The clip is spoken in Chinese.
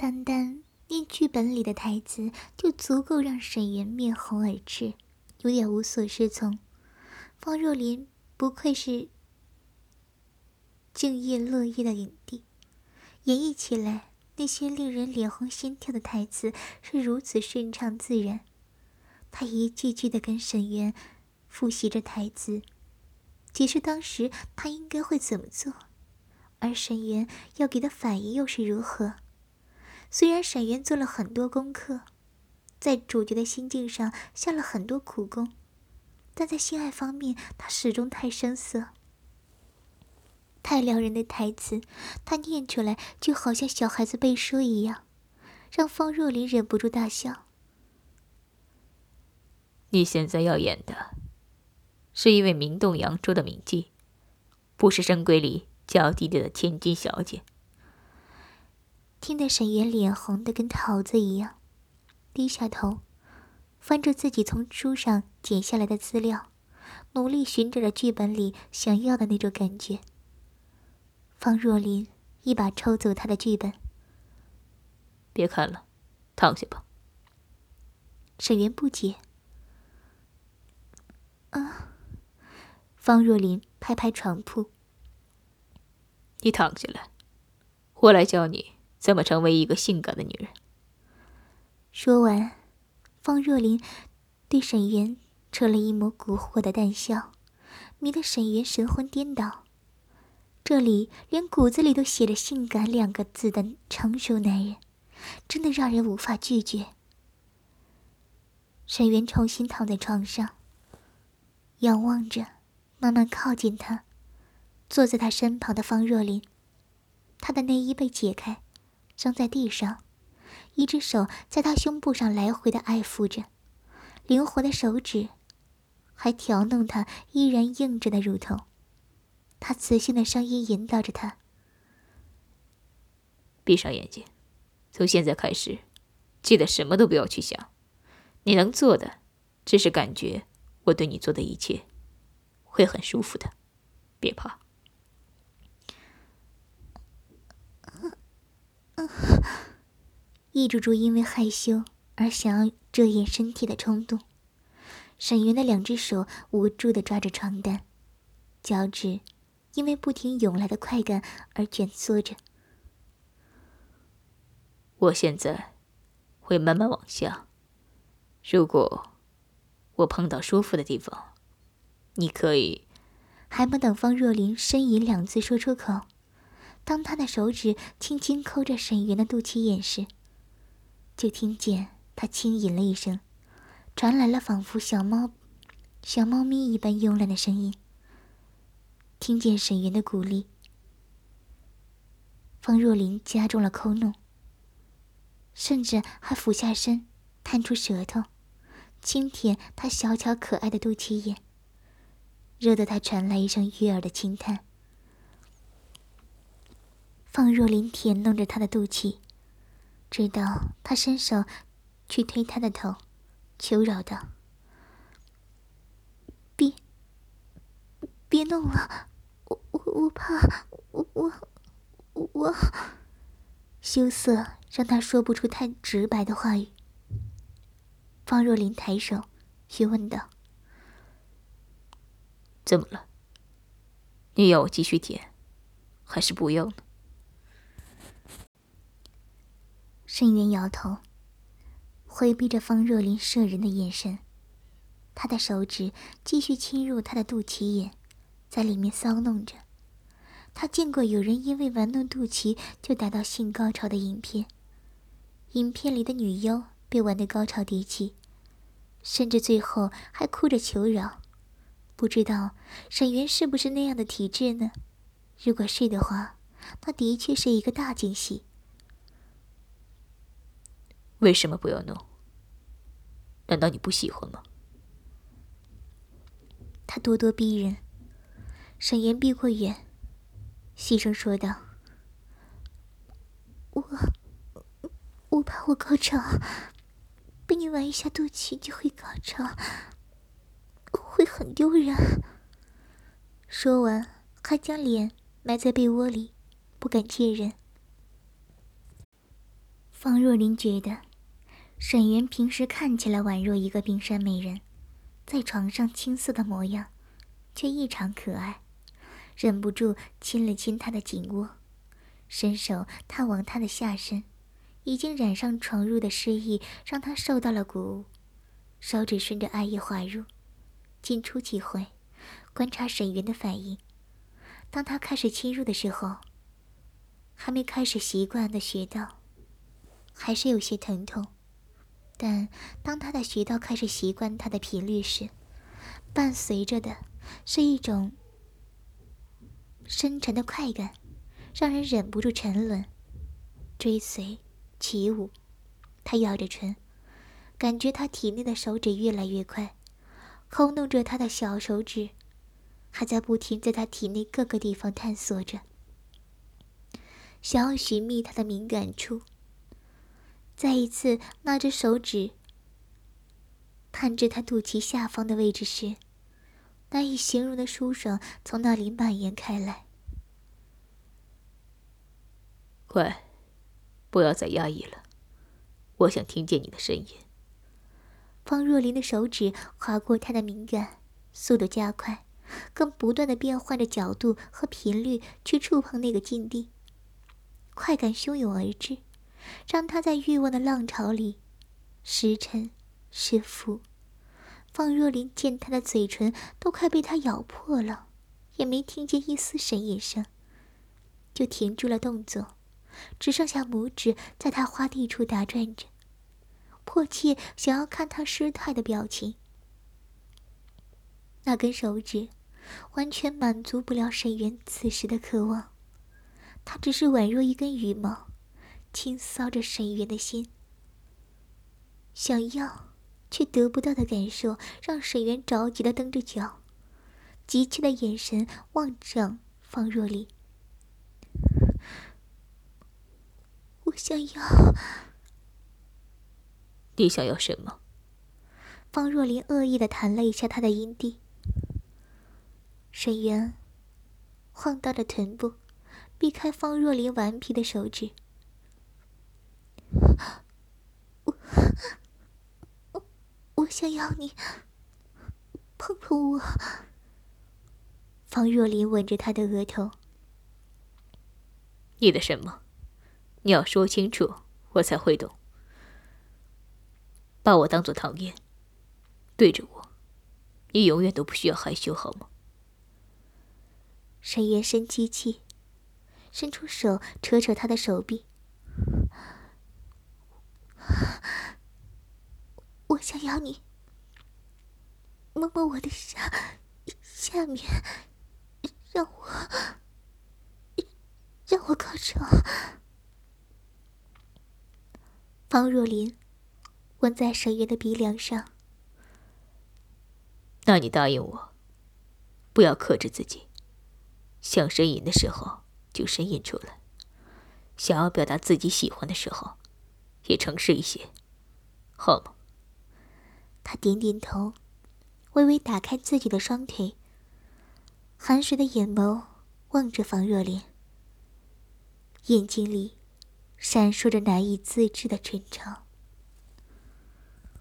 单单念剧本里的台词就足够让沈园面红耳赤，有点无所适从。方若琳不愧是敬业乐业的影帝，演绎起来那些令人脸红心跳的台词是如此顺畅自然。他一句句的跟沈园复习着台词，解释当时他应该会怎么做，而沈园要给的反应又是如何。虽然沈园做了很多功课，在主角的心境上下了很多苦功，但在性爱方面，他始终太生涩。太撩人的台词，他念出来就好像小孩子背书一样，让方若琳忍不住大笑。你现在要演的，是一位名动扬州的名妓，不是深闺里娇滴滴的千金小姐。听得沈岩脸红的跟桃子一样，低下头，翻着自己从书上剪下来的资料，努力寻找着剧本里想要的那种感觉。方若琳一把抽走他的剧本，别看了，躺下吧。沈岩不解。啊，方若琳拍拍床铺，你躺下来，我来教你。怎么成为一个性感的女人？说完，方若琳对沈园扯了一抹蛊惑的淡笑，迷得沈园神魂颠倒。这里连骨子里都写着“性感”两个字的成熟男人，真的让人无法拒绝。沈源重新躺在床上，仰望着慢慢靠近他，坐在他身旁的方若琳，他的内衣被解开。扔在地上，一只手在他胸部上来回的爱抚着，灵活的手指还挑弄他依然硬着的乳头。他磁性的声音引导着他：“闭上眼睛，从现在开始，记得什么都不要去想。你能做的，只是感觉我对你做的一切，会很舒服的，别怕。”抑制住因为害羞而想要遮掩身体的冲动，沈云的两只手无助的抓着床单，脚趾因为不停涌来的快感而蜷缩着。我现在会慢慢往下，如果我碰到舒服的地方，你可以……还没等方若琳呻吟两字说出口。当他的手指轻轻抠着沈园的肚脐眼时，就听见他轻吟了一声，传来了仿佛小猫、小猫咪一般慵懒的声音。听见沈云的鼓励，方若琳加重了抠弄，甚至还俯下身，探出舌头，轻舔他小巧可爱的肚脐眼，惹得他传来一声悦耳的轻叹。方若琳舔弄着他的肚脐，直到他伸手去推他的头，求饶道：“别，别弄了，我我我怕，我我我……”羞涩让他说不出太直白的话语。方若琳抬手，询问道：“怎么了？你要我继续舔，还是不要呢？”沈渊摇头，回避着方若琳摄人的眼神。他的手指继续侵入她的肚脐眼，在里面搔弄着。他见过有人因为玩弄肚脐就达到性高潮的影片，影片里的女优被玩得高潮迭起，甚至最后还哭着求饶。不知道沈渊是不是那样的体质呢？如果是的话，那的确是一个大惊喜。为什么不要弄？难道你不喜欢吗？他咄咄逼人。沈岩避过眼，细声说道：“我，我怕我高潮，被你玩一下肚脐就会高潮，会很丢人。”说完，还将脸埋在被窝里，不敢见人。方若琳觉得，沈园平时看起来宛若一个冰山美人，在床上青涩的模样，却异常可爱，忍不住亲了亲她的颈窝，伸手探往她的下身，已经染上床褥的湿意让她受到了鼓舞，手指顺着艾叶滑入，进出几回，观察沈园的反应。当他开始侵入的时候，还没开始习惯的穴道。还是有些疼痛，但当他的穴道开始习惯他的频率时，伴随着的是一种深沉的快感，让人忍不住沉沦、追随、起舞。他咬着唇，感觉他体内的手指越来越快，抠弄着他的小手指，还在不停在他体内各个地方探索着，想要寻觅他的敏感处。再一次拿着手指探至他肚脐下方的位置时，难以形容的舒爽从那里蔓延开来。乖，不要再压抑了，我想听见你的声音。方若琳的手指划过他的敏感，速度加快，更不断的变换着角度和频率去触碰那个禁地，快感汹涌而至。让他在欲望的浪潮里时沉时浮。方若琳见他的嘴唇都快被他咬破了，也没听见一丝呻吟声，就停住了动作，只剩下拇指在他花蒂处打转着，迫切想要看他失态的表情。那根手指完全满足不了沈渊此时的渴望，他只是宛若一根羽毛。轻搔着沈源的心，想要却得不到的感受，让沈源着急的蹬着脚，急切的眼神望着方若琳。我想要，你想要什么？方若琳恶意的弹了一下他的阴蒂。沈渊晃荡着臀部，避开方若琳顽皮的手指。我我想要你碰碰我。方若琳吻着他的额头。你的什么？你要说清楚，我才会懂。把我当做唐嫣，对着我，你永远都不需要害羞，好吗？沈渊深吸气，伸出手扯扯他的手臂。我想要你摸摸我的下下面，让我让我高潮。方若琳吻在沈渊的鼻梁上。那你答应我，不要克制自己，想呻吟的时候就呻吟出来，想要表达自己喜欢的时候。也诚实一些，好吗？他点点头，微微打开自己的双腿，含水的眼眸望着方若莲，眼睛里闪烁着难以自制的春潮。